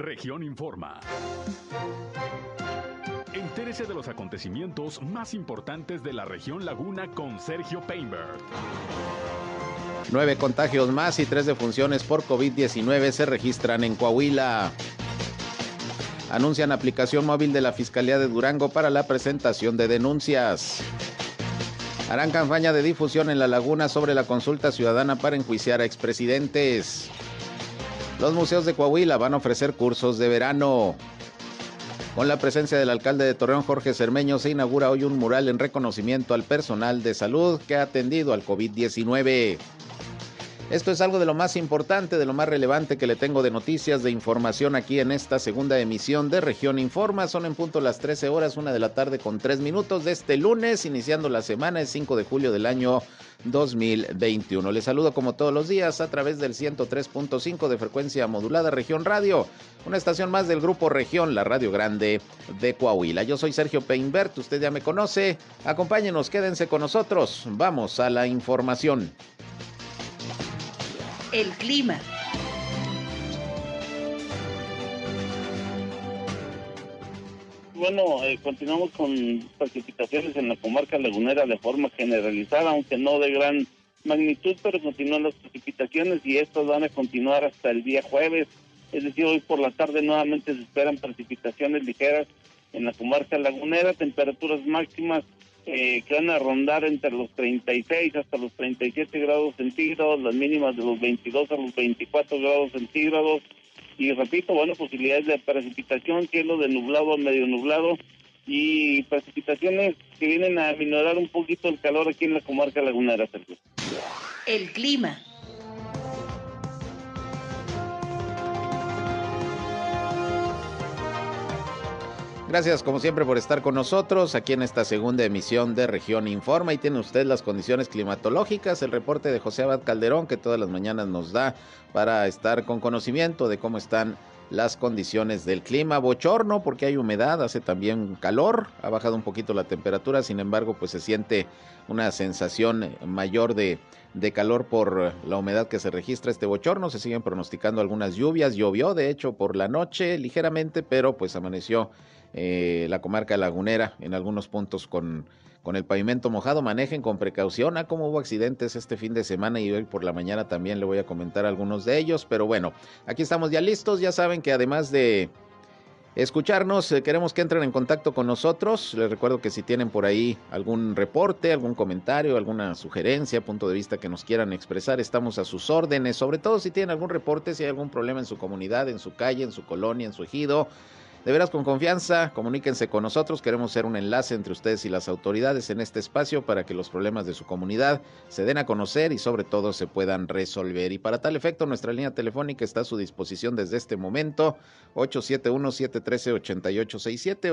Región Informa. Entérese de los acontecimientos más importantes de la región Laguna con Sergio Painberg. Nueve contagios más y tres defunciones por COVID-19 se registran en Coahuila. Anuncian aplicación móvil de la Fiscalía de Durango para la presentación de denuncias. Harán campaña de difusión en la laguna sobre la consulta ciudadana para enjuiciar a expresidentes. Los museos de Coahuila van a ofrecer cursos de verano. Con la presencia del alcalde de Torreón, Jorge Cermeño, se inaugura hoy un mural en reconocimiento al personal de salud que ha atendido al COVID-19. Esto es algo de lo más importante, de lo más relevante que le tengo de noticias, de información aquí en esta segunda emisión de Región Informa. Son en punto las 13 horas, una de la tarde con 3 minutos de este lunes, iniciando la semana, el 5 de julio del año 2021. Les saludo como todos los días a través del 103.5 de frecuencia modulada Región Radio, una estación más del grupo Región, la Radio Grande de Coahuila. Yo soy Sergio Peinbert, usted ya me conoce. Acompáñenos, quédense con nosotros. Vamos a la información el clima. Bueno, eh, continuamos con precipitaciones en la comarca lagunera de forma generalizada, aunque no de gran magnitud, pero continúan las precipitaciones y estas van a continuar hasta el día jueves. Es decir, hoy por la tarde nuevamente se esperan precipitaciones ligeras en la comarca lagunera, temperaturas máximas eh, que van a rondar entre los 36 hasta los 37 grados centígrados, las mínimas de los 22 a los 24 grados centígrados. Y repito, bueno, posibilidades de precipitación, cielo de nublado a medio nublado y precipitaciones que vienen a minorar un poquito el calor aquí en la comarca lagunera. El clima. Gracias como siempre por estar con nosotros aquí en esta segunda emisión de Región Informa y tiene usted las condiciones climatológicas, el reporte de José Abad Calderón que todas las mañanas nos da para estar con conocimiento de cómo están las condiciones del clima. Bochorno porque hay humedad, hace también calor, ha bajado un poquito la temperatura, sin embargo pues se siente una sensación mayor de, de calor por la humedad que se registra este bochorno. Se siguen pronosticando algunas lluvias, llovió de hecho por la noche ligeramente, pero pues amaneció eh, la comarca lagunera en algunos puntos con, con el pavimento mojado. Manejen con precaución. ah, como hubo accidentes este fin de semana y hoy por la mañana también le voy a comentar algunos de ellos. Pero bueno, aquí estamos ya listos. Ya saben que además de escucharnos, eh, queremos que entren en contacto con nosotros. Les recuerdo que si tienen por ahí algún reporte, algún comentario, alguna sugerencia, punto de vista que nos quieran expresar, estamos a sus órdenes. Sobre todo si tienen algún reporte, si hay algún problema en su comunidad, en su calle, en su colonia, en su ejido de veras con confianza, comuníquense con nosotros, queremos ser un enlace entre ustedes y las autoridades en este espacio para que los problemas de su comunidad se den a conocer y sobre todo se puedan resolver. Y para tal efecto, nuestra línea telefónica está a su disposición desde este momento, 871-713-8867,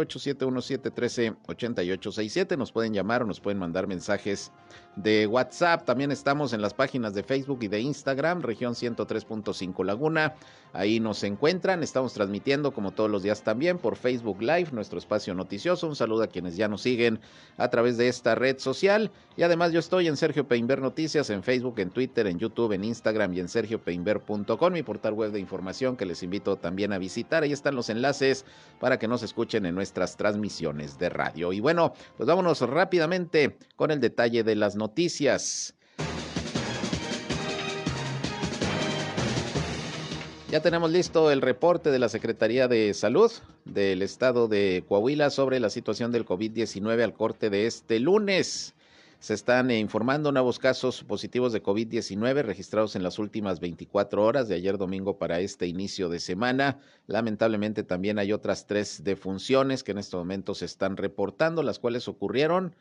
871-713-8867. Nos pueden llamar o nos pueden mandar mensajes de WhatsApp. También estamos en las páginas de Facebook y de Instagram, región 103.5 Laguna. Ahí nos encuentran, estamos transmitiendo como todos los días también por Facebook Live, nuestro espacio noticioso. Un saludo a quienes ya nos siguen a través de esta red social. Y además yo estoy en Sergio Peinber Noticias, en Facebook, en Twitter, en YouTube, en Instagram y en sergiopeinber.com, mi portal web de información que les invito también a visitar. Ahí están los enlaces para que nos escuchen en nuestras transmisiones de radio. Y bueno, pues vámonos rápidamente con el detalle de las noticias. Ya tenemos listo el reporte de la Secretaría de Salud del Estado de Coahuila sobre la situación del COVID-19 al corte de este lunes. Se están informando nuevos casos positivos de COVID-19 registrados en las últimas 24 horas de ayer domingo para este inicio de semana. Lamentablemente también hay otras tres defunciones que en este momento se están reportando, las cuales ocurrieron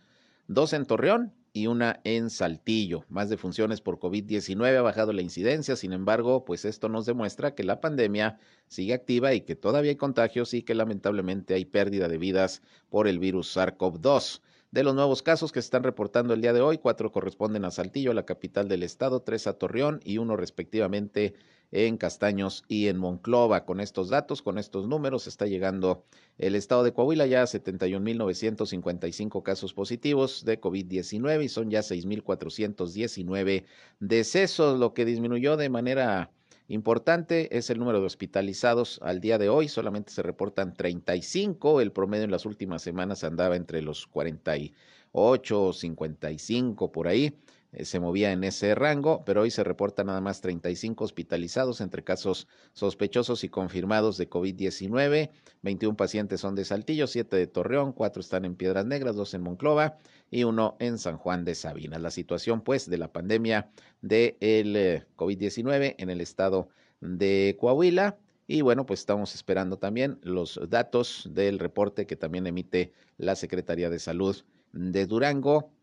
dos en Torreón y una en Saltillo. Más de funciones por COVID-19 ha bajado la incidencia, sin embargo, pues esto nos demuestra que la pandemia sigue activa y que todavía hay contagios y que lamentablemente hay pérdida de vidas por el virus SARS-CoV-2. De los nuevos casos que se están reportando el día de hoy, cuatro corresponden a Saltillo, la capital del estado, tres a Torreón y uno respectivamente en Castaños y en Monclova. Con estos datos, con estos números, está llegando el estado de Coahuila ya a 71.955 casos positivos de COVID-19 y son ya 6.419 decesos, lo que disminuyó de manera importante es el número de hospitalizados al día de hoy. Solamente se reportan 35. El promedio en las últimas semanas andaba entre los 48 o 55 por ahí. Eh, se movía en ese rango, pero hoy se reportan nada más 35 hospitalizados entre casos sospechosos y confirmados de COVID-19. 21 pacientes son de Saltillo, 7 de Torreón, 4 están en Piedras Negras, 2 en Monclova y 1 en San Juan de Sabinas. La situación, pues, de la pandemia del de eh, COVID-19 en el estado de Coahuila. Y bueno, pues estamos esperando también los datos del reporte que también emite la Secretaría de Salud de Durango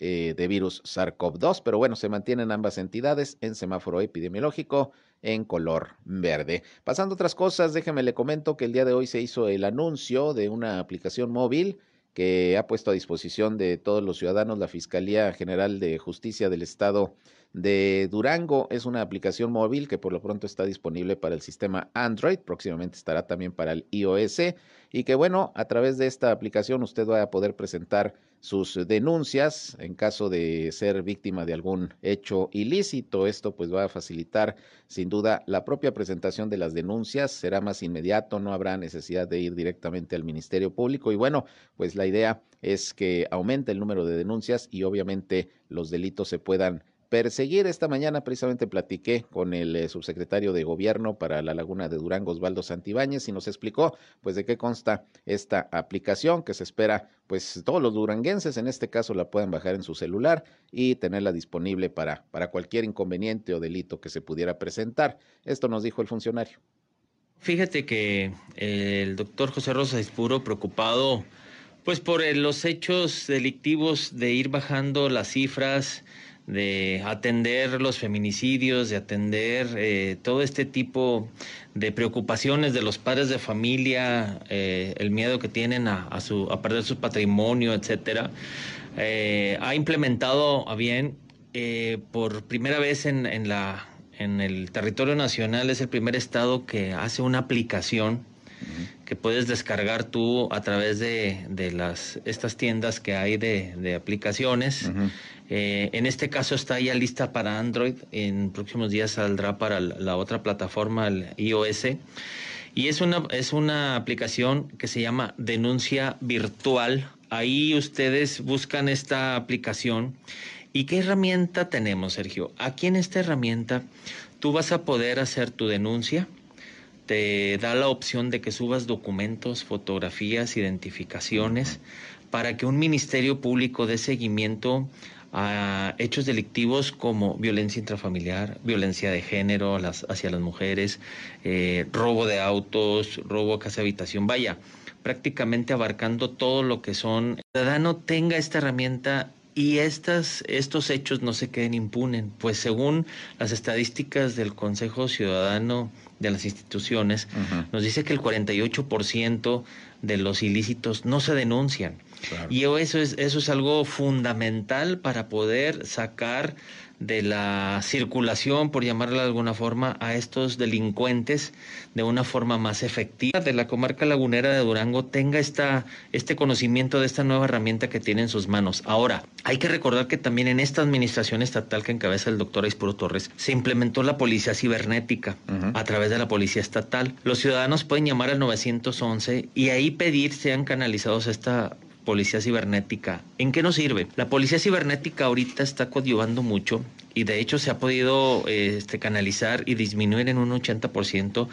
eh, de virus SARS-CoV-2, pero bueno, se mantienen ambas entidades en semáforo epidemiológico en color verde. Pasando a otras cosas, déjeme le comento que el día de hoy se hizo el anuncio de una aplicación móvil que ha puesto a disposición de todos los ciudadanos la Fiscalía General de Justicia del Estado de Durango. Es una aplicación móvil que por lo pronto está disponible para el sistema Android, próximamente estará también para el iOS y que bueno, a través de esta aplicación usted va a poder presentar sus denuncias en caso de ser víctima de algún hecho ilícito. Esto pues va a facilitar sin duda la propia presentación de las denuncias, será más inmediato, no habrá necesidad de ir directamente al Ministerio Público y bueno, pues la idea es que aumente el número de denuncias y obviamente los delitos se puedan perseguir. Esta mañana precisamente platiqué con el eh, subsecretario de Gobierno para la Laguna de Durango, Osvaldo Santibáñez, y nos explicó pues de qué consta esta aplicación que se espera pues todos los duranguenses en este caso la puedan bajar en su celular y tenerla disponible para, para cualquier inconveniente o delito que se pudiera presentar. Esto nos dijo el funcionario. Fíjate que el doctor José Rosa Espuro, preocupado pues por los hechos delictivos de ir bajando las cifras, de atender los feminicidios, de atender eh, todo este tipo de preocupaciones de los padres de familia, eh, el miedo que tienen a, su, a perder su patrimonio, etcétera, eh, ha implementado a bien por primera vez en, en, la, en el territorio nacional, es el primer estado que hace una aplicación que puedes descargar tú a través de, de las, estas tiendas que hay de, de aplicaciones. Eh, en este caso está ya lista para Android, en próximos días saldrá para la otra plataforma, el iOS. Y es una, es una aplicación que se llama Denuncia Virtual. Ahí ustedes buscan esta aplicación. ¿Y qué herramienta tenemos, Sergio? Aquí en esta herramienta tú vas a poder hacer tu denuncia. Te da la opción de que subas documentos, fotografías, identificaciones, para que un ministerio público dé seguimiento a hechos delictivos como violencia intrafamiliar, violencia de género las, hacia las mujeres, eh, robo de autos, robo a casa habitación, vaya, prácticamente abarcando todo lo que son. El ciudadano tenga esta herramienta y estas, estos hechos no se queden impunes, pues según las estadísticas del Consejo Ciudadano de las instituciones, nos dice que el 48% de los ilícitos no se denuncian. Y eso es, eso es algo fundamental para poder sacar de la circulación, por llamarla de alguna forma, a estos delincuentes de una forma más efectiva. De la comarca lagunera de Durango tenga esta, este conocimiento de esta nueva herramienta que tiene en sus manos. Ahora, hay que recordar que también en esta administración estatal que encabeza el doctor Aispuro Torres, se implementó la policía cibernética a través de la policía estatal. Los ciudadanos pueden llamar al 911 y ahí pedir sean canalizados a esta policía cibernética. ¿En qué nos sirve? La policía cibernética ahorita está coadyuvando mucho y de hecho se ha podido este, canalizar y disminuir en un 80%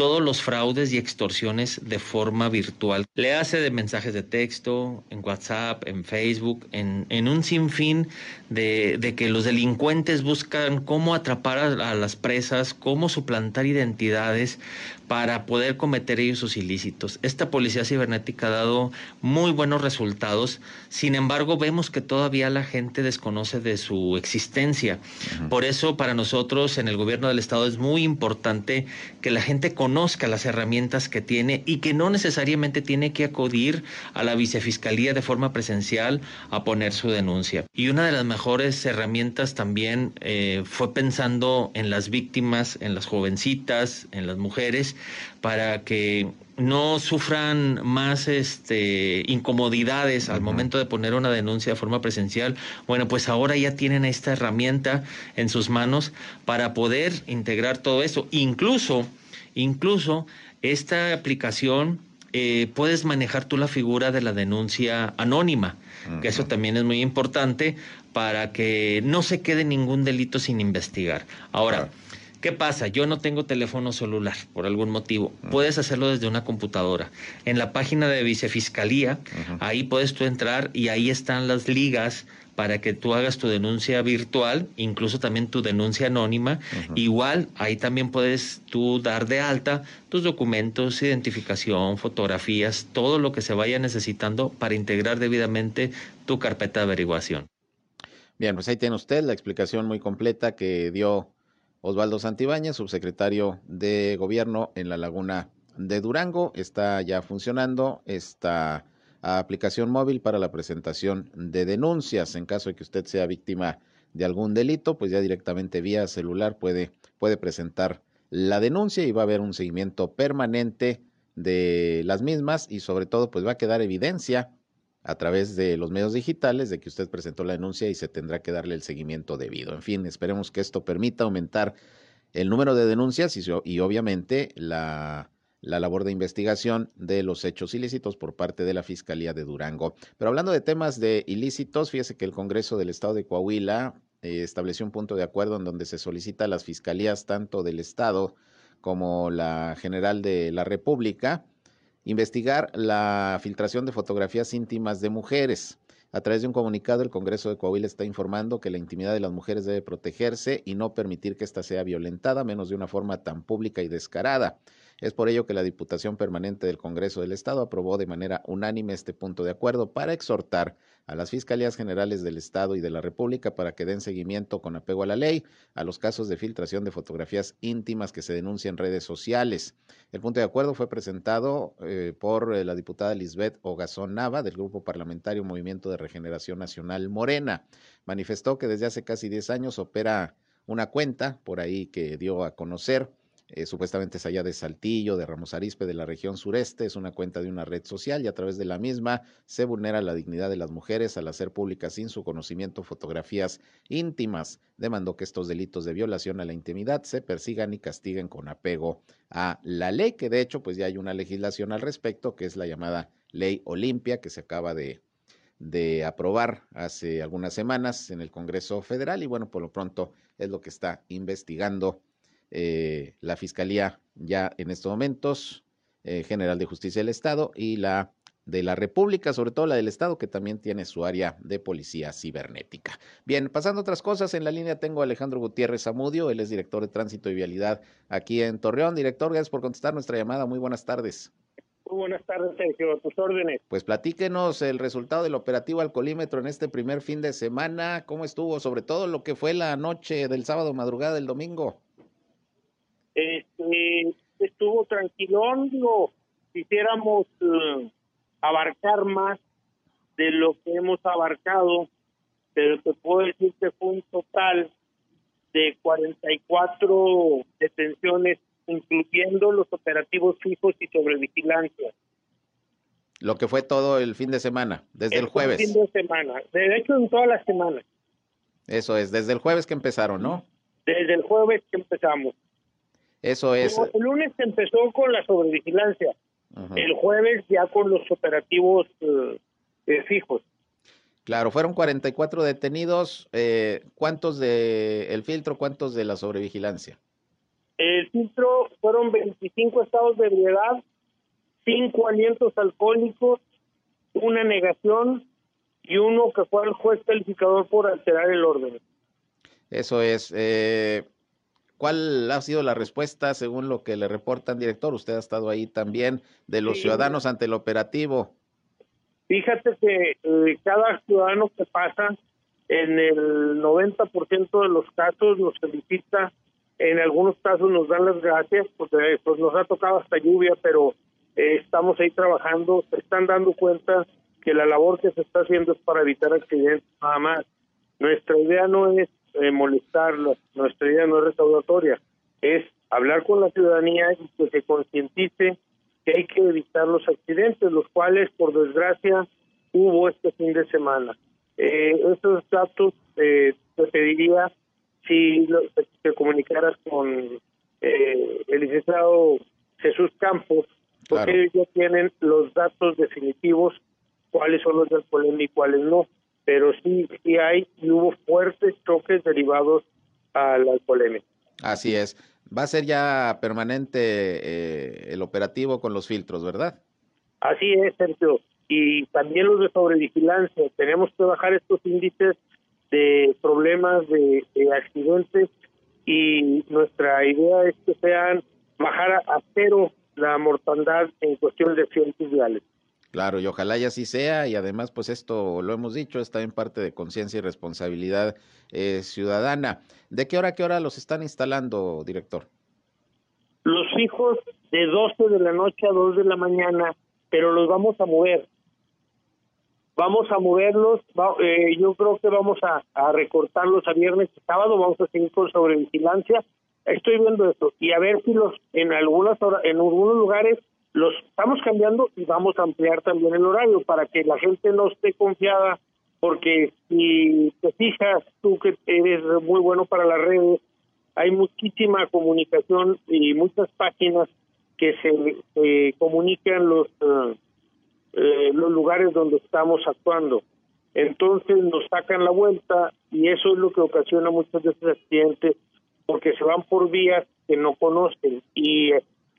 todos los fraudes y extorsiones de forma virtual. Le hace de mensajes de texto, en WhatsApp, en Facebook, en, en un sinfín de, de, que los delincuentes buscan cómo atrapar a, a, las presas, cómo suplantar identidades para poder cometer ellos sus ilícitos. Esta policía cibernética ha dado muy buenos resultados, sin embargo vemos que todavía la gente desconoce de su existencia. Uh -huh. Por eso para nosotros en el gobierno del estado es muy importante que la gente conozca las herramientas que tiene y que no necesariamente tiene que acudir a la vicefiscalía de forma presencial a poner su denuncia. Y una de las mejores herramientas también eh, fue pensando en las víctimas, en las jovencitas, en las mujeres, para que no sufran más este, incomodidades al momento de poner una denuncia de forma presencial, bueno, pues ahora ya tienen esta herramienta en sus manos para poder integrar todo eso. Incluso, incluso esta aplicación eh, puedes manejar tú la figura de la denuncia anónima, que eso también es muy importante para que no se quede ningún delito sin investigar. Ahora, ¿Qué pasa? Yo no tengo teléfono celular por algún motivo. Puedes hacerlo desde una computadora. En la página de Vicefiscalía, ahí puedes tú entrar y ahí están las ligas para que tú hagas tu denuncia virtual, incluso también tu denuncia anónima. Igual, ahí también puedes tú dar de alta tus documentos, identificación, fotografías, todo lo que se vaya necesitando para integrar debidamente tu carpeta de averiguación. Bien, pues ahí tiene usted la explicación muy completa que dio Osvaldo Santibáñez, subsecretario de Gobierno en la Laguna de Durango. Está ya funcionando esta aplicación móvil para la presentación de denuncias. En caso de que usted sea víctima de algún delito, pues ya directamente vía celular puede, puede presentar la denuncia y va a haber un seguimiento permanente de las mismas y sobre todo pues va a quedar evidencia a través de los medios digitales de que usted presentó la denuncia y se tendrá que darle el seguimiento debido. En fin, esperemos que esto permita aumentar el número de denuncias y, obviamente la, la, labor de investigación de los hechos ilícitos por parte de la Fiscalía de Durango. Pero hablando de temas de ilícitos, fíjese que el Congreso del Estado de Coahuila eh, estableció un punto de acuerdo en donde se solicita a las fiscalías tanto del Estado como la General de la República investigar la filtración de fotografías íntimas de mujeres. A través de un comunicado, el Congreso de Coahuila está informando que la intimidad de las mujeres debe protegerse y no permitir que ésta sea violentada, menos de una forma tan pública y descarada. Es por ello que la Diputación Permanente del Congreso del Estado aprobó de manera unánime este punto de acuerdo para exhortar a las Fiscalías Generales del Estado y de la República para que den seguimiento con apego a la ley a los casos de filtración de fotografías íntimas que se denuncian en redes sociales. El punto de acuerdo fue presentado eh, por eh, la diputada Lisbeth Ogazón Nava del Grupo Parlamentario Movimiento de Regeneración Nacional Morena. Manifestó que desde hace casi 10 años opera una cuenta por ahí que dio a conocer eh, supuestamente es allá de Saltillo, de Ramos Arispe, de la región sureste, es una cuenta de una red social y a través de la misma se vulnera la dignidad de las mujeres al hacer públicas sin su conocimiento fotografías íntimas. Demandó que estos delitos de violación a la intimidad se persigan y castiguen con apego a la ley, que de hecho pues ya hay una legislación al respecto, que es la llamada Ley Olimpia, que se acaba de de aprobar hace algunas semanas en el Congreso Federal y bueno, por lo pronto es lo que está investigando eh, la Fiscalía ya en estos momentos, eh, General de Justicia del Estado y la de la República, sobre todo la del Estado, que también tiene su área de policía cibernética. Bien, pasando a otras cosas, en la línea tengo a Alejandro Gutiérrez Zamudio, él es director de Tránsito y Vialidad aquí en Torreón. Director, gracias por contestar nuestra llamada. Muy buenas tardes. Muy buenas tardes, Sergio, a tus órdenes. Pues platíquenos el resultado del operativo alcoholímetro en este primer fin de semana, cómo estuvo, sobre todo lo que fue la noche del sábado, madrugada del domingo. Este, estuvo tranquilón, digo, quisiéramos eh, abarcar más de lo que hemos abarcado, pero te puedo decir que fue un total de 44 detenciones, incluyendo los operativos fijos y sobre vigilancia. Lo que fue todo el fin de semana, desde el, jueves. fin de semana, de hecho en toda la semana. Eso es, desde el jueves que empezaron, ¿no? Desde el jueves que empezamos. Eso es. el lunes empezó con la sobrevigilancia. El jueves ya con los operativos eh, eh, fijos. Claro, fueron 44 detenidos. Eh, ¿Cuántos de el filtro, cuántos de la sobrevigilancia? El filtro fueron 25 estados de ebriedad, 5 alientos alcohólicos, una negación y uno que fue el juez calificador por alterar el orden. Eso es. Eh, ¿Cuál ha sido la respuesta según lo que le reportan, director? Usted ha estado ahí también de los ciudadanos ante el operativo. Fíjate que eh, cada ciudadano que pasa, en el 90% de los casos nos felicita, en algunos casos nos dan las gracias, porque pues nos ha tocado hasta lluvia, pero eh, estamos ahí trabajando, se están dando cuenta que la labor que se está haciendo es para evitar accidentes nada más. Nuestra idea no es eh, molestarlo. Nuestra idea no es restauratoria, es hablar con la ciudadanía y que se concientice que hay que evitar los accidentes, los cuales por desgracia hubo este fin de semana. Eh, estos datos eh, te pediría si te comunicaras con eh, el licenciado Jesús Campos, porque ellos ya tienen los datos definitivos, cuáles son los del polémico y cuáles no. Pero sí, sí hay y hubo fuertes choques derivados al polémico. Así es. Va a ser ya permanente eh, el operativo con los filtros, ¿verdad? Así es, Sergio. Y también los de sobrevigilancia. Tenemos que bajar estos índices de problemas de, accidentes y nuestra idea es que sean bajar a, cero la mortandad en cuestión de accidentes viales. Claro, y ojalá y así sea, y además, pues esto lo hemos dicho, está en parte de conciencia y responsabilidad eh, ciudadana. ¿De qué hora a qué hora los están instalando, director? Los fijos de 12 de la noche a 2 de la mañana, pero los vamos a mover. Vamos a moverlos, eh, yo creo que vamos a, recortarlos a viernes y sábado, vamos a seguir con sobrevigilancia. Estoy viendo esto y a ver si los en algunas en algunos lugares los estamos cambiando y vamos a ampliar también el horario para que la gente no esté confiada porque si te fijas tú que eres muy bueno para las redes, hay muchísima comunicación y muchas páginas que se comunican los eh, eh, los lugares donde estamos actuando. Entonces nos sacan la vuelta y eso es lo que ocasiona muchos de estos accidentes porque se van por vías que no conocen y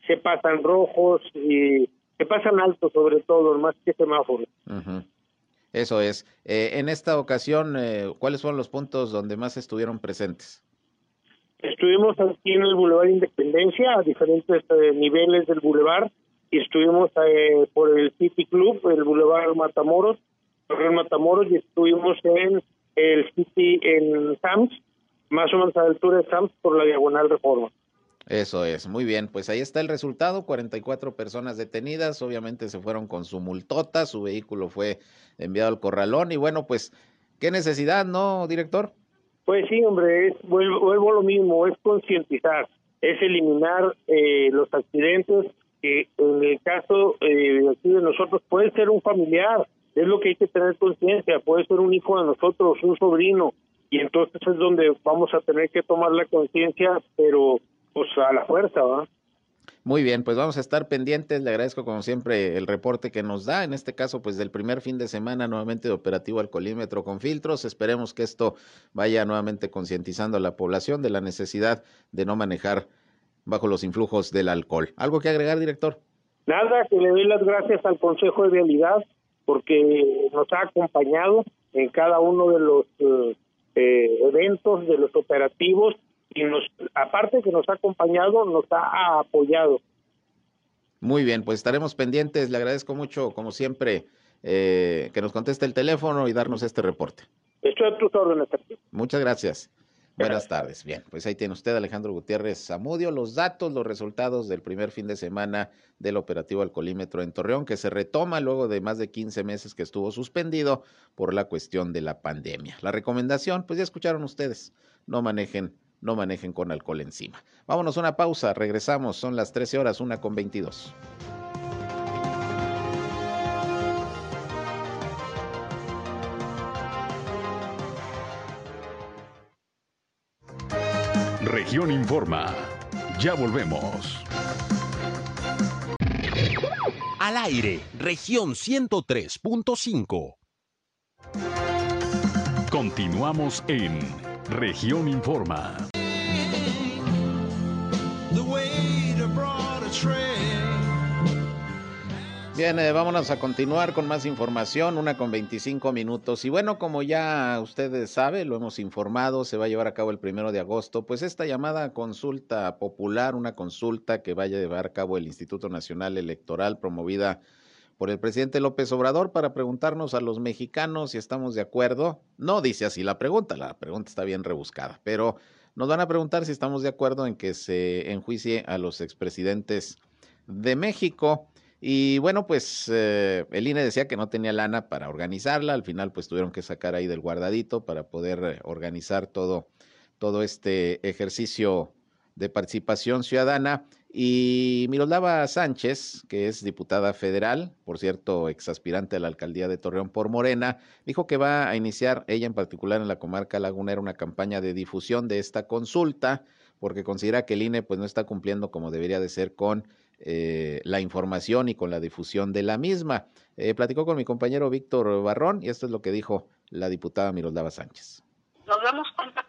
se pasan rojos y se pasan altos sobre todo, más que semáforos. Eso es. Eh, en esta ocasión, eh, ¿cuáles fueron los puntos donde más estuvieron presentes? Estuvimos aquí en el Boulevard Independencia, a diferentes eh, niveles del Boulevard, y estuvimos por el City Club, el Boulevard Matamoros, el Matamoros, y estuvimos en el City en Sams, más o menos a la altura de Sams, por la Diagonal Reforma. Eso es, muy bien, pues ahí está el resultado, 44 personas detenidas, obviamente se fueron con su multota, su vehículo fue enviado al corralón y bueno, pues, ¿qué necesidad, no, director? Pues sí, hombre, es, vuelvo, lo mismo, es concientizar, es eliminar eh, los accidentes que en el caso eh, de nosotros puede ser un familiar, es lo que hay que tener conciencia, puede ser un hijo de nosotros, un sobrino, y entonces es donde vamos a tener que tomar la conciencia, pero pues a la fuerza, ¿va? Muy bien, pues vamos a estar pendientes. Le agradezco como siempre el reporte que nos da. En este caso, pues del primer fin de semana nuevamente de operativo alcoholímetro con filtros. Esperemos que esto vaya nuevamente concientizando a la población de la necesidad de no manejar bajo los influjos del alcohol. ¿Algo que agregar, director? Nada, que le doy las gracias al Consejo de Vialidad porque nos ha acompañado en cada uno de los eh, eh, eventos, de los operativos y nos, aparte que nos ha acompañado, nos ha apoyado. Muy bien, pues estaremos pendientes. Le agradezco mucho, como siempre, eh, que nos conteste el teléfono y darnos este reporte. Estoy a tus órdenes. Muchas gracias. Buenas tardes. Bien, pues ahí tiene usted, Alejandro Gutiérrez Zamudio, los datos, los resultados del primer fin de semana del operativo alcoholímetro en Torreón, que se retoma luego de más de 15 meses que estuvo suspendido por la cuestión de la pandemia. La recomendación, pues ya escucharon ustedes, no manejen no manejen con alcohol encima. Vámonos a una pausa, regresamos, son las 13 horas, una con 22. Región Informa. Ya volvemos. Al aire, región 103.5. Continuamos en Región Informa. Bien, eh, vámonos a continuar con más información, una con 25 minutos. Y bueno, como ya ustedes saben, lo hemos informado, se va a llevar a cabo el primero de agosto, pues esta llamada consulta popular, una consulta que vaya a llevar a cabo el Instituto Nacional Electoral promovida por el presidente López Obrador para preguntarnos a los mexicanos si estamos de acuerdo. No dice así la pregunta, la pregunta está bien rebuscada, pero nos van a preguntar si estamos de acuerdo en que se enjuicie a los expresidentes de México. Y bueno, pues eh, el INE decía que no tenía lana para organizarla, al final pues tuvieron que sacar ahí del guardadito para poder organizar todo, todo este ejercicio de participación ciudadana. Y Miroslava Sánchez, que es diputada federal, por cierto, exaspirante a la alcaldía de Torreón por Morena, dijo que va a iniciar, ella en particular en la comarca lagunera, una campaña de difusión de esta consulta, porque considera que el INE pues, no está cumpliendo como debería de ser con eh, la información y con la difusión de la misma. Eh, platicó con mi compañero Víctor Barrón y esto es lo que dijo la diputada Miroslava Sánchez. Nos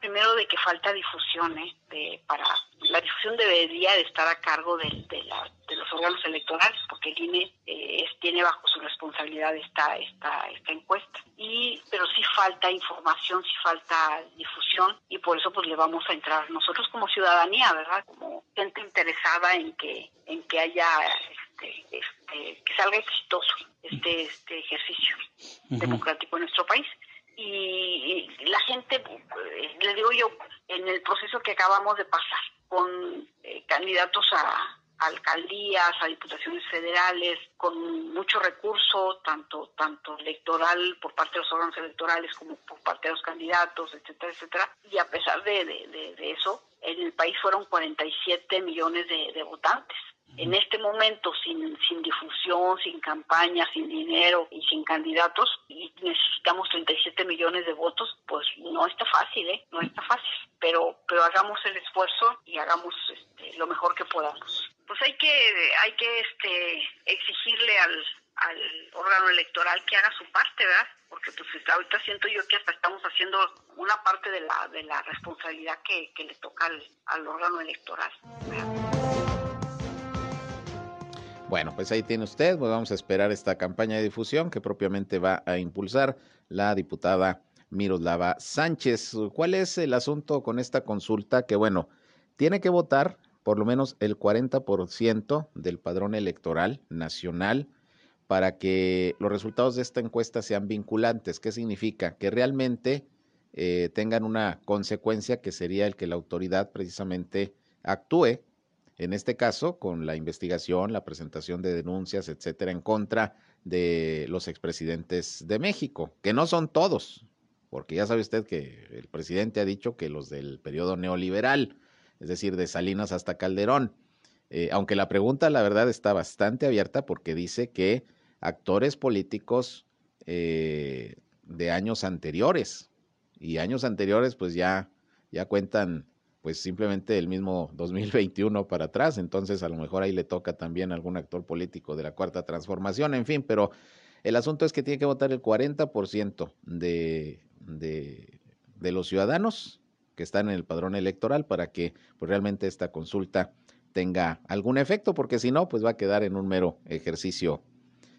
primero de que falta difusión, ¿eh? de, para la difusión debería de estar a cargo de, de, los órganos electorales, porque el INE eh, tiene bajo su responsabilidad esta, esta, esta encuesta. Y, pero sí falta información, sí falta difusión, y por eso pues le vamos a entrar nosotros como ciudadanía, ¿verdad? Como gente interesada en que, en que haya este, este, que salga exitoso este, este ejercicio democrático en nuestro país y, la gente, le digo yo, en el proceso que acabamos de pasar con eh, candidatos a, alcaldías, a diputaciones federales, con mucho recurso, tanto, tanto electoral por parte de los órganos electorales como por parte de los candidatos, etcétera, etcétera. Y a pesar de, de, eso, en el país fueron 47 millones de votantes en este momento sin, sin difusión, sin campaña, sin dinero y sin candidatos y necesitamos 37 millones de votos, pues no está fácil, ¿eh? No está fácil, pero pero hagamos el esfuerzo y hagamos este, lo mejor que podamos. Pues hay que hay que este exigirle al órgano electoral que haga su parte, ¿verdad? Porque pues ahorita siento yo que hasta estamos haciendo una parte de la de la responsabilidad que, que le toca al, al órgano electoral. Bueno, pues ahí tiene usted, pues vamos a esperar esta campaña de difusión que propiamente va a impulsar la diputada Miroslava Sánchez. ¿Cuál es el asunto con esta consulta? Que bueno, tiene que votar por lo menos el 40% del padrón electoral nacional para que los resultados de esta encuesta sean vinculantes. ¿Qué significa? Que realmente eh, tengan una consecuencia que sería el que la autoridad precisamente actúe en este caso con la investigación, la presentación de denuncias, etcétera, en contra de los expresidentes de México, que no son todos, porque ya sabe usted que el presidente ha dicho que los del periodo neoliberal, es decir, de Salinas hasta Calderón, eh, aunque la pregunta la verdad está bastante abierta porque dice que actores políticos eh, de años anteriores, y años anteriores pues ya, ya cuentan pues simplemente el mismo 2021 para atrás, entonces a lo mejor ahí le toca también a algún actor político de la cuarta transformación, en fin, pero el asunto es que tiene que votar el 40% de, de, de los ciudadanos que están en el padrón electoral para que pues, realmente esta consulta tenga algún efecto, porque si no, pues va a quedar en un mero ejercicio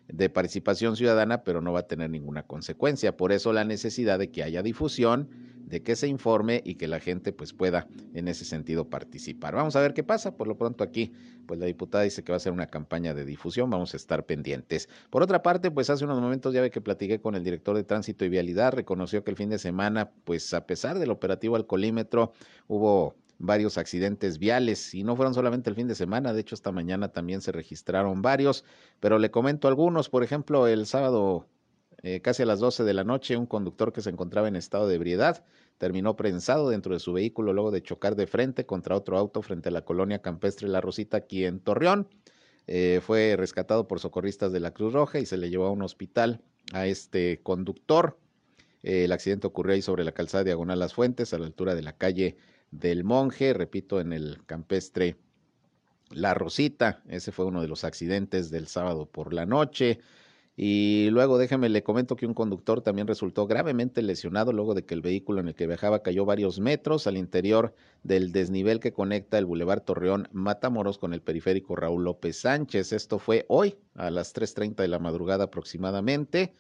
de participación ciudadana, pero no va a tener ninguna consecuencia. Por eso la necesidad de que haya difusión, de que se informe y que la gente pues pueda en ese sentido participar. Vamos a ver qué pasa. Por lo pronto aquí, pues la diputada dice que va a ser una campaña de difusión. Vamos a estar pendientes. Por otra parte, pues hace unos momentos ya ve que platiqué con el director de tránsito y vialidad. Reconoció que el fin de semana, pues a pesar del operativo alcoholímetro, hubo varios accidentes viales y no fueron solamente el fin de semana, de hecho esta mañana también se registraron varios, pero le comento algunos, por ejemplo, el sábado eh, casi a las 12 de la noche, un conductor que se encontraba en estado de ebriedad terminó prensado dentro de su vehículo luego de chocar de frente contra otro auto frente a la colonia campestre La Rosita aquí en Torreón. Eh, fue rescatado por socorristas de la Cruz Roja y se le llevó a un hospital a este conductor. el accidente ocurrió ahí sobre la calzada diagonal Las Fuentes, a la altura de la calle del monje, repito, en el campestre La Rosita. Ese fue uno de los accidentes del sábado por la noche. Y luego déjeme le comento que un conductor también resultó gravemente lesionado luego de que el vehículo en el que viajaba cayó varios metros al interior del desnivel que conecta el Boulevard Torreón Matamoros con el periférico Raúl López Sánchez. Esto fue hoy a las 3.30 de la madrugada aproximadamente.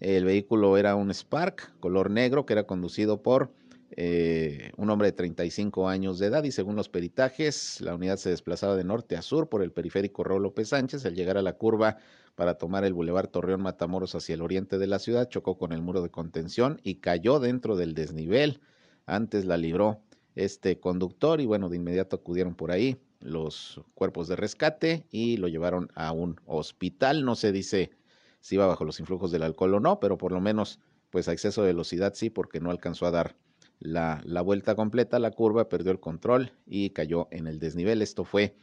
El vehículo era un Spark color negro que era conducido por eh, un hombre de 35 años de edad y según los peritajes, la unidad se desplazaba de norte a sur por el periférico Raúl López Sánchez. Al llegar a la curva para tomar el bulevar Torreón Matamoros hacia el oriente de la ciudad, chocó con el muro de contención y cayó dentro del desnivel. Antes la libró este conductor y bueno, de inmediato acudieron por ahí los cuerpos de rescate y lo llevaron a un hospital. No se dice si iba bajo los influjos del alcohol o no, pero por lo menos pues a exceso de velocidad sí, porque no alcanzó a dar la, vuelta completa, la curva perdió el control y cayó en el desnivel. Esto fue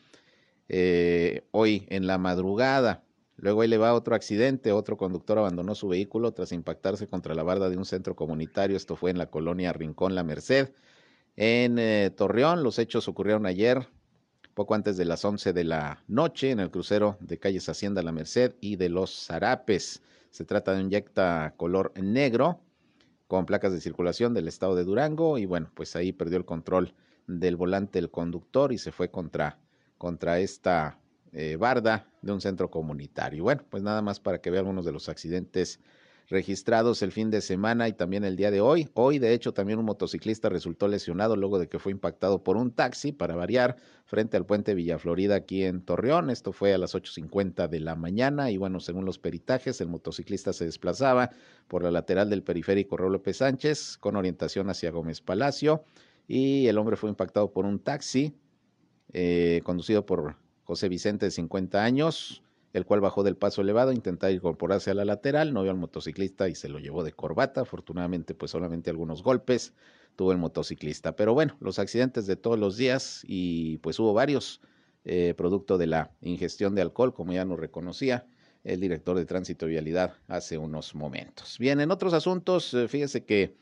eh, hoy en la madrugada. Luego ahí le va otro accidente, otro conductor abandonó su vehículo tras impactarse contra la barda de un centro comunitario. Esto fue en la colonia Rincón La Merced. En eh, Torreón, los hechos ocurrieron ayer, poco antes de las 11 de la noche, en el crucero de calles Hacienda La Merced y de Los Zarapes. Se trata de un Yecta color negro con placas de circulación del estado de Durango y bueno, pues ahí perdió el control del volante el conductor y se fue contra, contra esta eh, barda de un centro comunitario. Bueno, pues nada más para que vea algunos de los accidentes registrados el fin de semana y también el día de hoy. Hoy, de hecho, también un motociclista resultó lesionado luego de que fue impactado por un taxi, para variar, frente al puente Villa Florida aquí en Torreón. Esto fue a las 8.50 de la mañana y bueno, según los peritajes, el motociclista se desplazaba por la lateral del periférico Raúl López Sánchez con orientación hacia Gómez Palacio y el hombre fue impactado por un taxi eh, conducido por José Vicente de 50 años el cual bajó del paso elevado a intentar incorporarse a la lateral, no vio al motociclista y se lo llevó de corbata, afortunadamente pues solamente algunos golpes tuvo el motociclista, pero bueno, los accidentes de todos los días y pues hubo varios, eh, producto de la ingestión de alcohol, como ya nos reconocía el director de tránsito y vialidad hace unos momentos. Bien, en otros asuntos, eh, fíjese que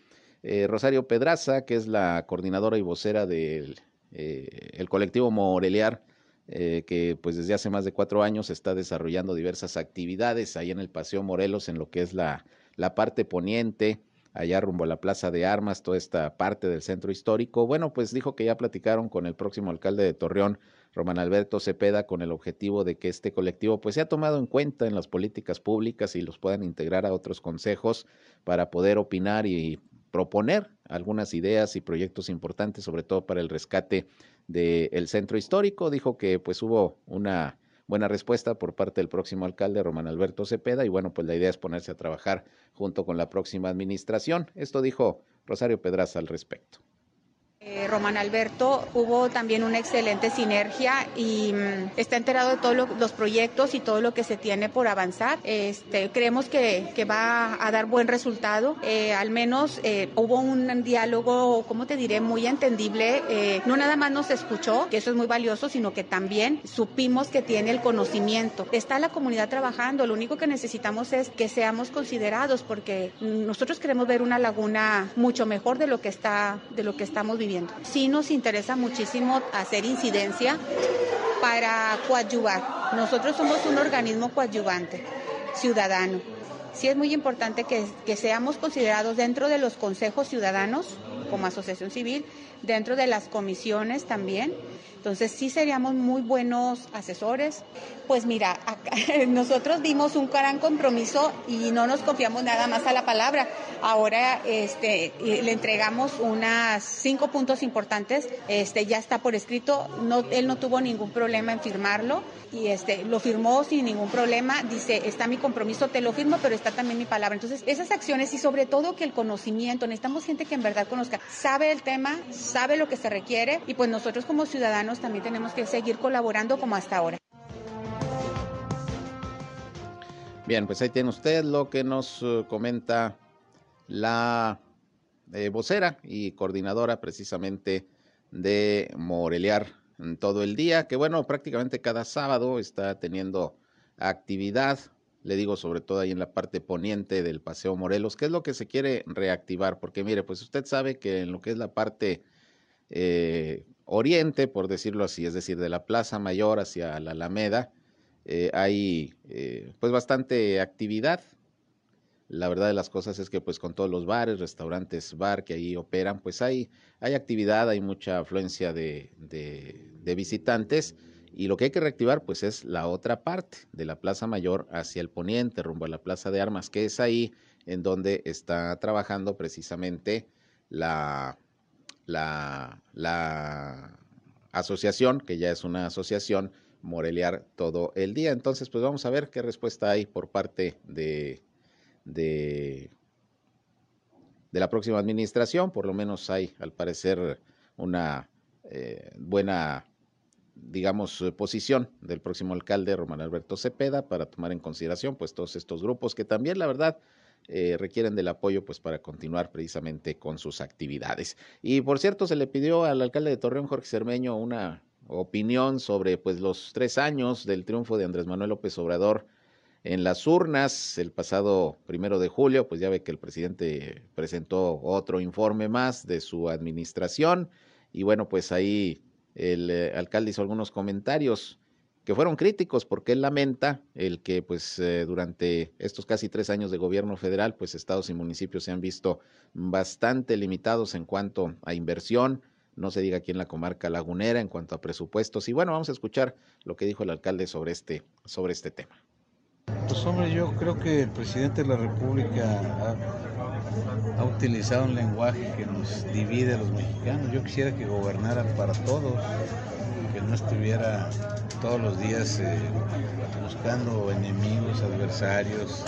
eh, Rosario Pedraza, que es la coordinadora y vocera del el colectivo Moreliar, eh, que pues desde hace más de cuatro años está desarrollando diversas actividades ahí en el Paseo Morelos, en lo que es la, la parte poniente, allá rumbo a la Plaza de Armas, toda esta parte del centro histórico. Bueno, pues dijo que ya platicaron con el próximo alcalde de Torreón, Román Alberto Cepeda, con el objetivo de que este colectivo pues sea tomado en cuenta en las políticas públicas y los puedan integrar a otros consejos para poder opinar y proponer algunas ideas y proyectos importantes, sobre todo para el rescate del centro histórico. Dijo que pues hubo una buena respuesta por parte del próximo alcalde Román Alberto Cepeda y bueno, pues la idea es ponerse a trabajar junto con la próxima administración. Esto dijo Rosario Pedraza al respecto. Eh, Román Alberto hubo también una excelente sinergia y mm, está enterado de todos los proyectos y todo lo que se tiene por avanzar. Este, creemos que, va a dar buen resultado. Eh, al menos eh, hubo un diálogo, ¿cómo te diré?, muy entendible. no nada más nos escuchó, que eso es muy valioso, sino que también supimos que tiene el conocimiento. Está la comunidad trabajando, lo único que necesitamos es que seamos considerados porque nosotros queremos ver una laguna mucho mejor de lo que está, de lo que estamos viviendo Sí nos interesa muchísimo hacer incidencia para coadyuvar. Nosotros somos un organismo coadyuvante, ciudadano. Sí es muy importante que, que seamos considerados dentro de los consejos ciudadanos como asociación civil, dentro de las comisiones también entonces sí seríamos muy buenos asesores. Pues mira, nosotros dimos un gran compromiso y no nos confiamos nada más a la palabra. Ahora este, le entregamos unas cinco puntos importantes. Este, ya está por escrito. No, él no tuvo ningún problema en firmarlo y este, lo firmó sin ningún problema. Dice, está mi compromiso, te lo firmo, pero está también mi palabra. Entonces, esas acciones y sobre todo que el conocimiento, necesitamos gente que en verdad conozca, sabe el tema, sabe lo que se requiere y pues nosotros como ciudadanos también tenemos que seguir colaborando como hasta ahora. Bien, pues ahí tiene usted lo que nos eh, comenta la eh, vocera y coordinadora precisamente de Morelear en todo el día, que bueno, prácticamente cada sábado está teniendo actividad, le digo sobre todo ahí en la parte poniente del Paseo Morelos, que es lo que se quiere reactivar, porque mire, pues usted sabe que en lo que es la parte eh, oriente, por decirlo así, es decir, de la Plaza Mayor hacia la Alameda, eh, hay eh, pues bastante actividad. La verdad de las cosas es que pues con todos los bares, restaurantes, bar que ahí operan, pues hay, hay actividad, hay mucha afluencia de, de visitantes y lo que hay que reactivar pues es la otra parte de la Plaza Mayor hacia el poniente, rumbo a la Plaza de Armas, que es ahí en donde está trabajando precisamente la, la, la asociación, que ya es una asociación, morelear todo el día. Entonces, pues vamos a ver qué respuesta hay por parte de, de, la próxima administración. Por lo menos hay, al parecer, una eh, buena, digamos, posición del próximo alcalde, Román Alberto Cepeda, para tomar en consideración, pues, todos estos grupos que también, la verdad, eh, requieren del apoyo pues para continuar precisamente con sus actividades. Y por cierto, se le pidió al alcalde de Torreón, Jorge Cermeño, una, opinión sobre pues los tres años del triunfo de Andrés Manuel López Obrador en las urnas el pasado primero de julio, pues ya ve que el presidente presentó otro informe más de su administración y bueno, pues ahí el eh, alcalde hizo algunos comentarios que fueron críticos porque él lamenta el que pues eh, durante estos casi tres años de gobierno federal pues estados y municipios se han visto bastante limitados en cuanto a inversión, no se diga aquí en la comarca lagunera en cuanto a presupuestos y bueno vamos a escuchar lo que dijo el alcalde sobre este sobre este tema. Pues hombre yo creo que el presidente de la República ha, utilizado un lenguaje que nos divide a los mexicanos. Yo quisiera que gobernara para todos, que no estuviera todos los días eh, buscando enemigos, adversarios.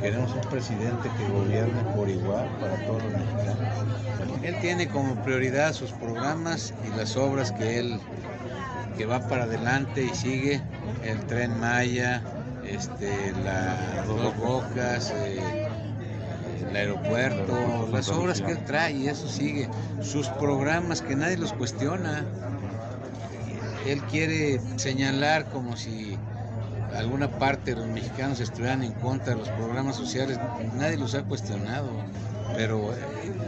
Queremos un presidente que gobierne por igual para todos los mexicanos. Él tiene como prioridad sus programas y las obras que él que va para adelante y sigue el tren Maya, este, la Dos Bocas, eh, el aeropuerto, las obras que él trae y eso sigue, sus programas que nadie los cuestiona él quiere señalar como si alguna parte de los mexicanos estuvieran en contra de los programas sociales, nadie los ha cuestionado, pero eh,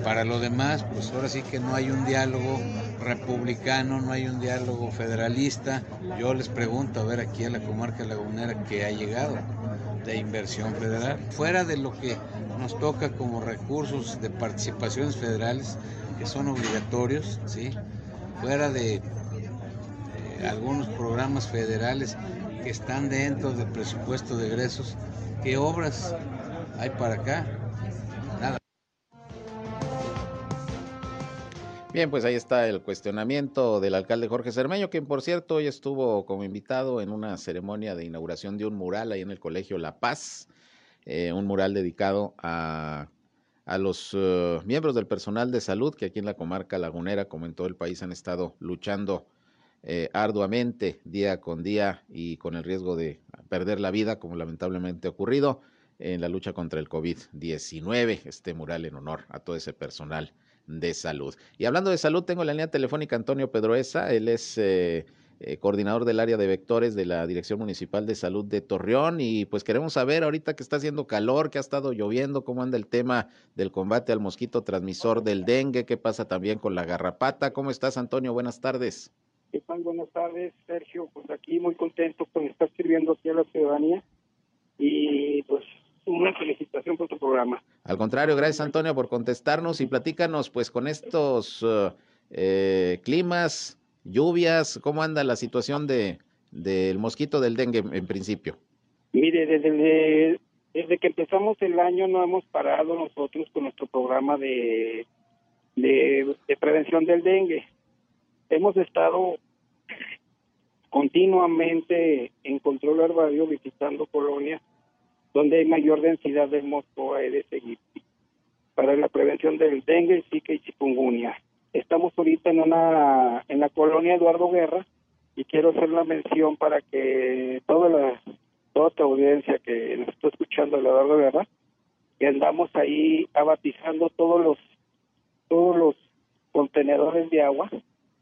para lo demás, pues ahora sí que no hay un diálogo republicano, no hay un diálogo federalista. Yo les pregunto, a ver aquí a la comarca lagunera que ha llegado de inversión federal, fuera de lo que nos toca como recursos de participaciones federales, que son obligatorios, ¿sí? fuera de algunos programas federales que están dentro del presupuesto de egresos. ¿Qué obras hay para acá? Nada. Bien, pues ahí está el cuestionamiento del alcalde Jorge Cermeño, quien por cierto hoy estuvo como invitado en una ceremonia de inauguración de un mural ahí en el Colegio La Paz, eh, un mural dedicado a, a los uh, miembros del personal de salud que aquí en la comarca lagunera, como en todo el país, han estado luchando eh, arduamente día con día y con el riesgo de perder la vida, como lamentablemente ha ocurrido en la lucha contra el COVID-19. Este mural en honor a todo ese personal de salud. Y hablando de salud, tengo la línea telefónica Antonio Pedroesa, él es eh, eh, coordinador del área de vectores de la Dirección Municipal de Salud de Torreón y pues queremos saber ahorita que está haciendo calor, que ha estado lloviendo, cómo anda el tema del combate al mosquito transmisor del dengue, qué pasa también con la garrapata. ¿Cómo estás, Antonio? Buenas tardes. ¿Qué tal? Buenas tardes, Sergio. Pues aquí muy contento con estar sirviendo aquí a la ciudadanía y pues una felicitación por tu programa. Al contrario, gracias Antonio por contestarnos y platícanos pues con estos uh, eh, climas, lluvias, ¿cómo anda la situación de del mosquito del dengue en principio? Mire, desde, desde que empezamos el año no hemos parado nosotros con nuestro programa de, de, de prevención del dengue hemos estado continuamente en control herbario visitando colonias donde hay mayor densidad del mosco Aedes aegypti para la prevención del dengue, zika y chikungunya. Estamos ahorita en una en la colonia Eduardo Guerra y quiero hacer la mención para que toda la toda esta audiencia que nos está escuchando de Eduardo Guerra que andamos ahí abatizando todos los todos los contenedores de agua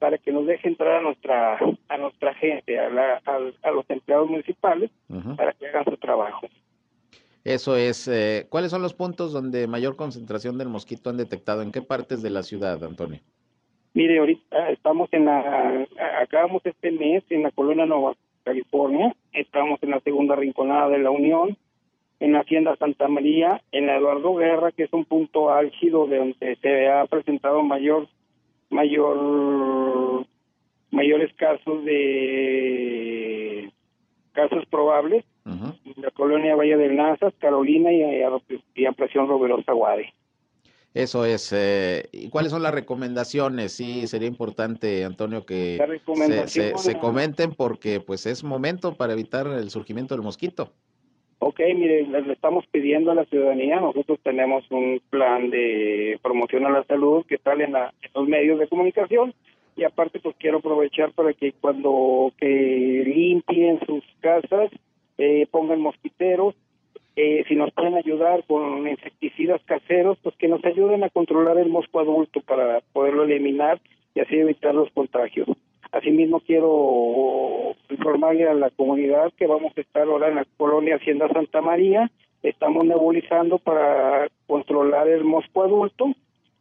para que nos deje entrar a nuestra a nuestra gente, a, la, a, los empleados municipales, para que hagan su trabajo. Eso es. Eh, ¿Cuáles son los puntos donde mayor concentración del mosquito han detectado? ¿En qué partes de la ciudad, Antonio? Mire, ahorita estamos en la, acabamos este mes en la colonia Nueva California, estamos en la segunda rinconada de la Unión, en la Hacienda Santa María, en la Eduardo Guerra, que es un punto álgido de donde se ha presentado mayor mayor mayores casos de casos probables en la colonia Valle del Nazas, Carolina y, y Ampliación Roberosa Guade. Eso es. Eh, ¿Y cuáles son las recomendaciones? Sí, sería importante, Antonio, que se, se, comenten porque pues es momento para evitar el surgimiento del mosquito. Ok, mire, le estamos pidiendo a la ciudadanía, nosotros tenemos un plan de promoción a la salud que sale en, los medios de comunicación y aparte pues quiero aprovechar para que cuando que limpien sus casas, eh, pongan mosquiteros, eh, si nos pueden ayudar con insecticidas caseros, pues que nos ayuden a controlar el mosco adulto para poderlo eliminar y así evitar los contagios. Asimismo, quiero informarle a la comunidad que vamos a estar ahora en la colonia Hacienda Santa María. Estamos nebulizando para controlar el mosco adulto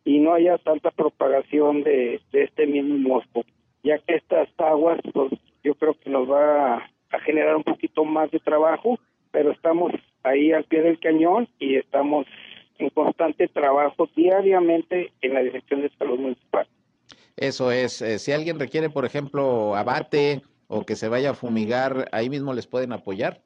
y no haya tanta propagación de, este mismo mosco, ya que estas aguas, pues, yo creo que nos va a generar un poquito más de trabajo, pero estamos ahí al pie del cañón y estamos en constante trabajo diariamente en la Dirección de Salud Municipal. Eso es, eh, si alguien requiere, por ejemplo, abate o que se vaya a fumigar, ahí mismo les pueden apoyar.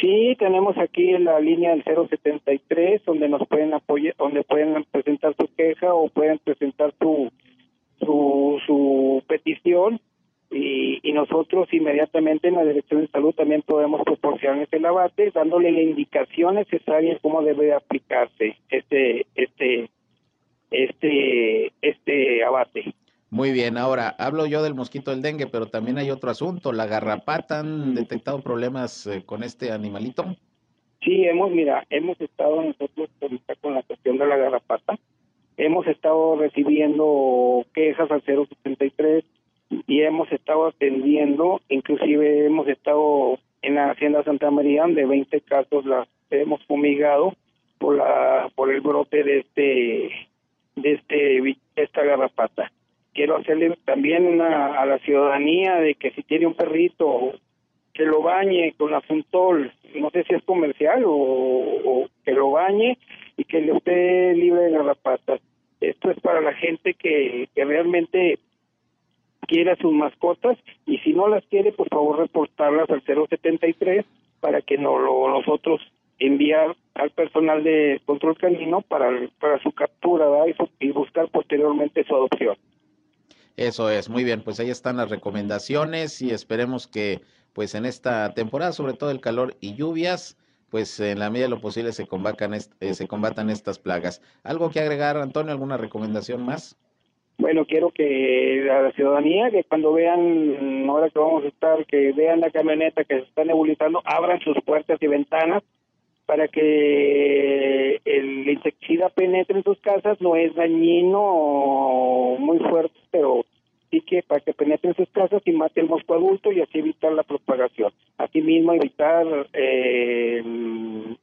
Sí, tenemos aquí la línea del 073 donde nos pueden apoyar, donde pueden presentar su queja o pueden presentar su su, su petición y, y, nosotros inmediatamente en la Dirección de Salud también podemos proporcionar el abate dándole la indicación necesaria cómo debe aplicarse este este este este abate. Muy bien, ahora hablo yo del mosquito del dengue, pero también hay otro asunto, la garrapata, ¿han detectado problemas eh, con este animalito? Sí, hemos, mira, hemos estado nosotros con la cuestión de la garrapata, hemos estado recibiendo quejas al 073 y hemos estado atendiendo, inclusive hemos estado en la Hacienda Santa María, de 20 casos las hemos fumigado por la por el brote de este de este esta garrapata quiero hacerle también una, a la ciudadanía de que si tiene un perrito que lo bañe con la Funtol, no sé si es comercial o, que lo bañe y que le esté libre de garrapatas. Esto es para la gente que, que realmente quiere a sus mascotas y si no las quiere, por favor reportarlas al 073 para que no lo, nosotros enviar al personal de control canino para, para su captura y buscar posteriormente su adopción. Eso es, muy bien, pues ahí están las recomendaciones y esperemos que pues en esta temporada, sobre todo el calor y lluvias, pues en la medida de lo posible se combatan, eh, se combatan estas plagas. ¿Algo que agregar, Antonio? ¿Alguna recomendación más? Bueno, quiero que a la ciudadanía, que cuando vean, ahora que vamos a estar, que vean la camioneta que se está nebulizando, abran sus puertas y ventanas para que el insecticida penetre en sus casas. No es dañino muy fuerte, pero Así que para que penetre en sus casas y mate el mosco adulto y así evitar la propagación. Asimismo, evitar eh,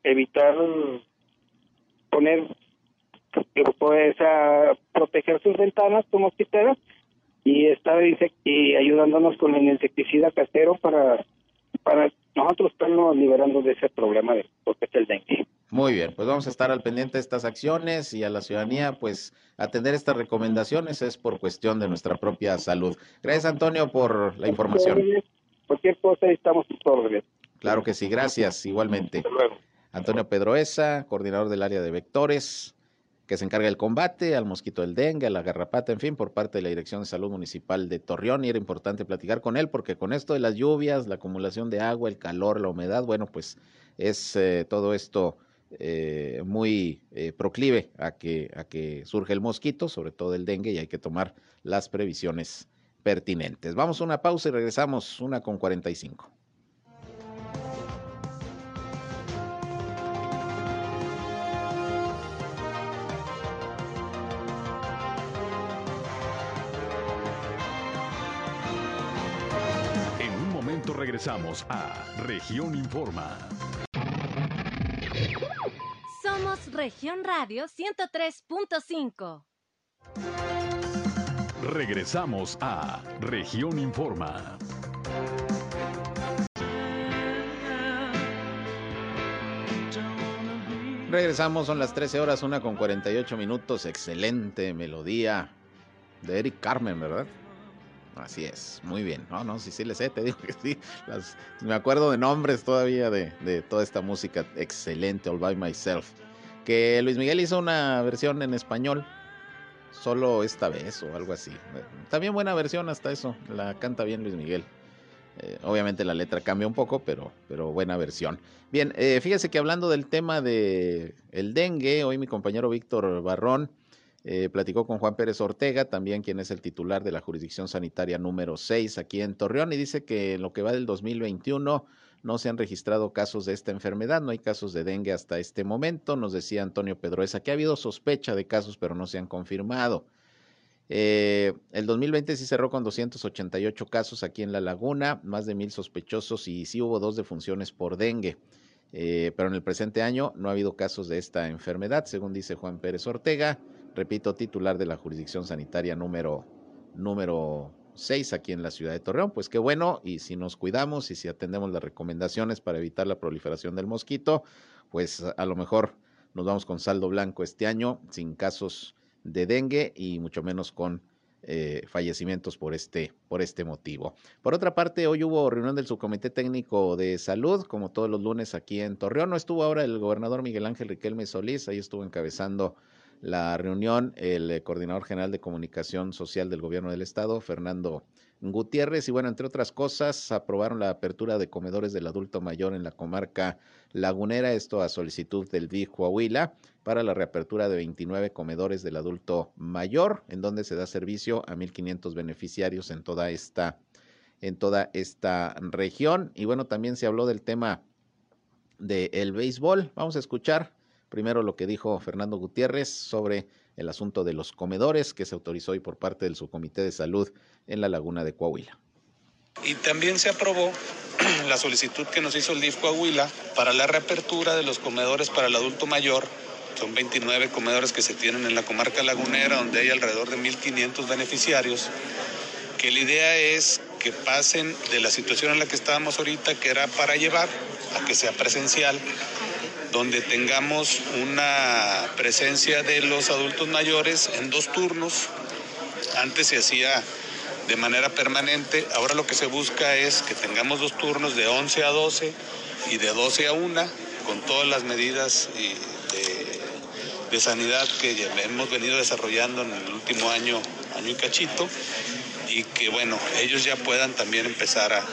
evitar poner pues, a proteger sus ventanas con mosquiteras y estar y ayudándonos con el insecticida casero para para nosotros estamos liberando de ese problema de porque es el dengue. Muy bien, pues vamos a estar al pendiente de estas acciones y a la ciudadanía, pues atender estas recomendaciones es por cuestión de nuestra propia salud. Gracias, Antonio, por la información. Cualquier cosa estamos todos Claro que sí, gracias, igualmente. Antonio Pedroesa, coordinador del área de vectores, que se encarga del combate al mosquito del dengue, a la garrapata, en fin, por parte de la Dirección de Salud Municipal de Torreón. Y era importante platicar con él porque con esto de las lluvias, la acumulación de agua, el calor, la humedad, bueno, pues es eh, todo esto eh, muy eh, proclive a que, a que surge el mosquito, sobre todo el dengue, y hay que tomar las previsiones pertinentes. Vamos a una pausa y regresamos, una con 45. Regresamos a Región Informa. Somos Región Radio 103.5. Regresamos a Región Informa. Regresamos, son las 13 horas, una con 48 minutos. Excelente melodía de Eric Carmen, ¿verdad? Así es, muy bien. No, no, sí, sí le sé, te digo que sí. me acuerdo de nombres todavía de, de toda esta música excelente, All By Myself que Luis Miguel hizo una versión en español, solo esta vez o algo así. También buena versión hasta eso, la canta bien Luis Miguel. Eh, obviamente la letra cambia un poco, pero, pero buena versión. Bien, eh, fíjese que hablando del tema de dengue, hoy mi compañero Víctor Barrón eh, platicó con Juan Pérez Ortega, también quien es el titular de la jurisdicción sanitaria número 6 aquí en Torreón, y dice que en lo que va del 2021 no se han registrado casos de esta enfermedad, no hay casos de dengue hasta este momento. Nos decía Antonio Pedroesa que ha habido sospecha de casos, pero no se han confirmado. Eh, el 2020 sí cerró con 288 casos aquí en La Laguna, más de mil sospechosos y sí hubo dos defunciones por dengue. Eh, pero en el presente año no ha habido casos de esta enfermedad, según dice Juan Pérez Ortega, repito, titular de la jurisdicción sanitaria número, número 6 aquí en la ciudad de Torreón. Pues qué bueno, y si nos cuidamos y si atendemos las recomendaciones para evitar la proliferación del mosquito, pues a lo mejor nos vamos con saldo blanco este año, sin casos de dengue y mucho menos con eh, fallecimientos por este, por este motivo. Por otra parte, hoy hubo reunión del subcomité técnico de salud, como todos los lunes aquí en Torreón. No estuvo ahora el gobernador Miguel Ángel Riquelme Solís, ahí estuvo encabezando la reunión el eh, coordinador general de comunicación social del gobierno del estado, Fernando Gutiérrez. Y bueno, entre otras cosas, aprobaron la apertura de comedores del adulto mayor en la comarca lagunera, esto a solicitud del DIF para la reapertura de 29 comedores del adulto mayor, en donde se da servicio a 1.500 beneficiarios en toda esta en toda esta región. Y bueno, también se habló del tema del béisbol. Vamos a escuchar primero lo que dijo Fernando Gutiérrez sobre el asunto de los comedores que se autorizó hoy por parte del Subcomité de Salud en la Laguna de Coahuila. Y también se aprobó la solicitud que nos hizo el DIF Coahuila para la reapertura de los comedores para el adulto mayor. Son 29 comedores que se tienen en la comarca lagunera, donde hay alrededor de 1.500 beneficiarios, que la idea es que pasen de la situación en la que estábamos ahorita, que era para llevar, a que sea presencial, donde tengamos una presencia de los adultos mayores en dos turnos. Antes se hacía de manera permanente, ahora lo que se busca es que tengamos dos turnos de 11 a 12 y de 12 a 1, con todas las medidas de, sanidad que hemos venido desarrollando en el último año, año y cachito, y que bueno, ellos ya puedan también empezar a,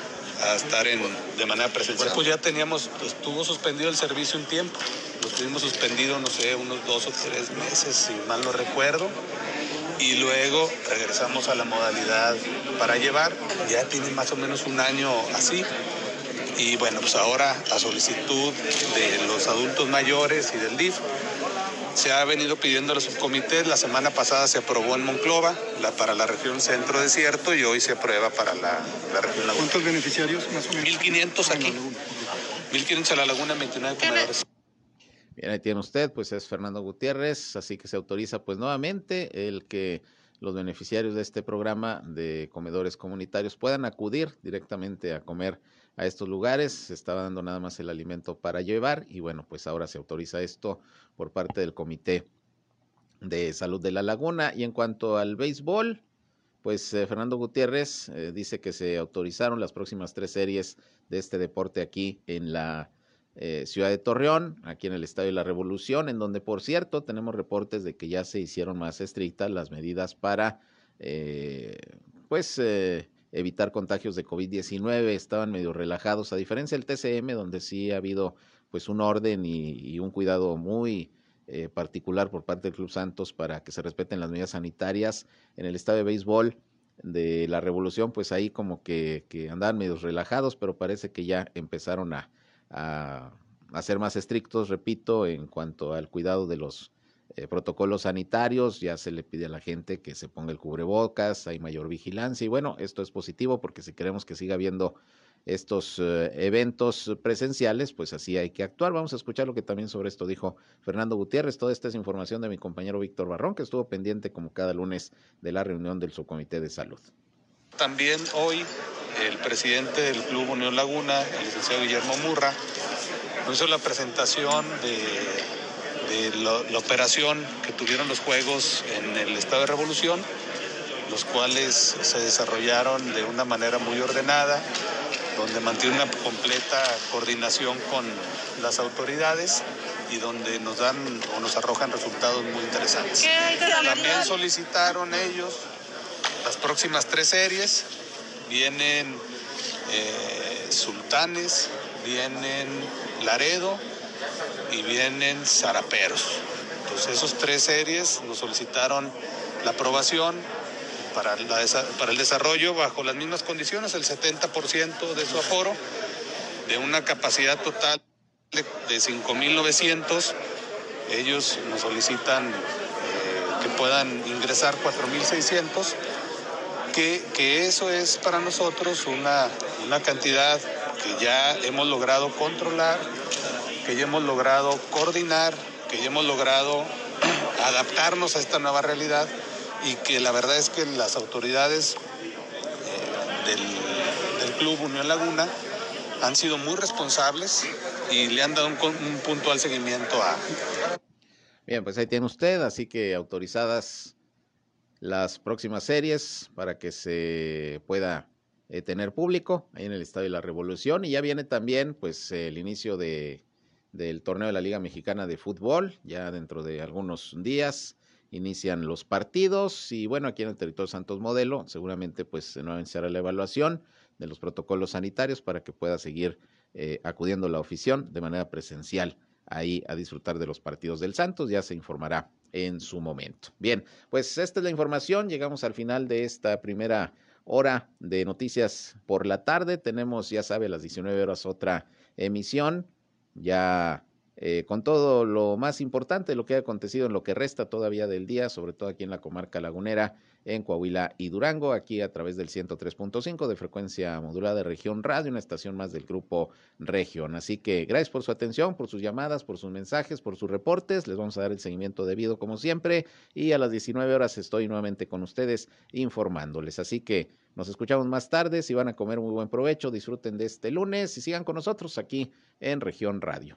a estar en, de manera presencial. Pues ya teníamos, estuvo suspendido el servicio un tiempo, lo tuvimos suspendido, no sé, unos dos o tres meses, si mal no recuerdo, y luego regresamos a la modalidad para llevar, ya tiene más o menos un año así, y bueno, pues ahora a solicitud de los adultos mayores y del DIF, se ha venido pidiendo a los subcomités. La semana pasada se aprobó en Monclova la, para la región centro desierto y hoy se aprueba para la, región laguna. ¿Cuántos beneficiarios más o menos? 1.500 aquí. 1.500 a la laguna, 29 comedores. Bien, ahí tiene usted, pues es Fernando Gutiérrez, así que se autoriza pues nuevamente el que los beneficiarios de este programa de comedores comunitarios puedan acudir directamente a comer a estos lugares. Se estaba dando nada más el alimento para llevar y bueno, pues ahora se autoriza esto por parte del Comité de Salud de la Laguna. Y en cuanto al béisbol, pues eh, Fernando Gutiérrez eh, dice que se autorizaron las próximas tres series de este deporte aquí en la eh, ciudad de Torreón, aquí en el Estadio de la Revolución, en donde, por cierto, tenemos reportes de que ya se hicieron más estrictas las medidas para, pues, evitar contagios de COVID-19, estaban medio relajados, a diferencia del TCM, donde sí ha habido pues un orden y, un cuidado muy eh, particular por parte del Club Santos para que se respeten las medidas sanitarias. En el estadio de béisbol de la Revolución, pues ahí como que, que andaban medio relajados, pero parece que ya empezaron a, a ser más estrictos, repito, en cuanto al cuidado de los eh, protocolos sanitarios, ya se le pide a la gente que se ponga el cubrebocas, hay mayor vigilancia y bueno, esto es positivo porque si queremos que siga habiendo estos eh, eventos presenciales, pues así hay que actuar. Vamos a escuchar lo que también sobre esto dijo Fernando Gutiérrez. Toda esta es información de mi compañero Víctor Barrón, que estuvo pendiente como cada lunes de la reunión del subcomité de salud. También hoy el presidente del Club Unión Laguna, el licenciado Guillermo Murra, hizo la presentación de, de la operación que tuvieron los Juegos en el Estado de Revolución, los cuales se desarrollaron de una manera muy ordenada, donde mantiene una completa coordinación con las autoridades y donde nos dan o nos arrojan resultados muy interesantes. También solicitaron ellos las próximas tres series, vienen eh, Sultanes, vienen Laredo y vienen Zaraperos. Entonces esos tres series nos solicitaron la aprobación para, el desarrollo bajo las mismas condiciones, el 70% de su aforo, de una capacidad total de 5.900. Ellos nos solicitan eh, que puedan ingresar 4.600, que, que eso es para nosotros una, una cantidad que ya hemos logrado controlar, que ya hemos logrado coordinar, que ya hemos logrado adaptarnos a esta nueva realidad y que la verdad es que las autoridades eh, del, Club Unión Laguna han sido muy responsables y le han dado un, un puntual seguimiento a... Bien, pues ahí tiene usted, así que autorizadas las próximas series para que se pueda eh, tener público ahí en el Estadio de la Revolución y ya viene también pues el inicio de, del torneo de la Liga Mexicana de Fútbol, ya dentro de algunos días inician los partidos y bueno, aquí en el territorio Santos Modelo seguramente pues se va a iniciar la evaluación de los protocolos sanitarios para que pueda seguir eh, acudiendo la afición de manera presencial ahí a disfrutar de los partidos del Santos, ya se informará en su momento. Bien, pues esta es la información, llegamos al final de esta primera hora de noticias por la tarde, tenemos, ya sabe, a las 19 horas otra emisión, ya eh, con todo lo más importante, lo que ha acontecido en lo que resta todavía del día, sobre todo aquí en la comarca lagunera, en Coahuila y Durango, aquí a través del 103.5 de frecuencia modulada de Región Radio, una estación más del grupo Región. Así que gracias por su atención, por sus llamadas, por sus mensajes, por sus reportes. Les vamos a dar el seguimiento debido como siempre y a las 19 horas estoy nuevamente con ustedes informándoles. Así que nos escuchamos más tarde. Si van a comer muy buen provecho, disfruten de este lunes y sigan con nosotros aquí en Región Radio.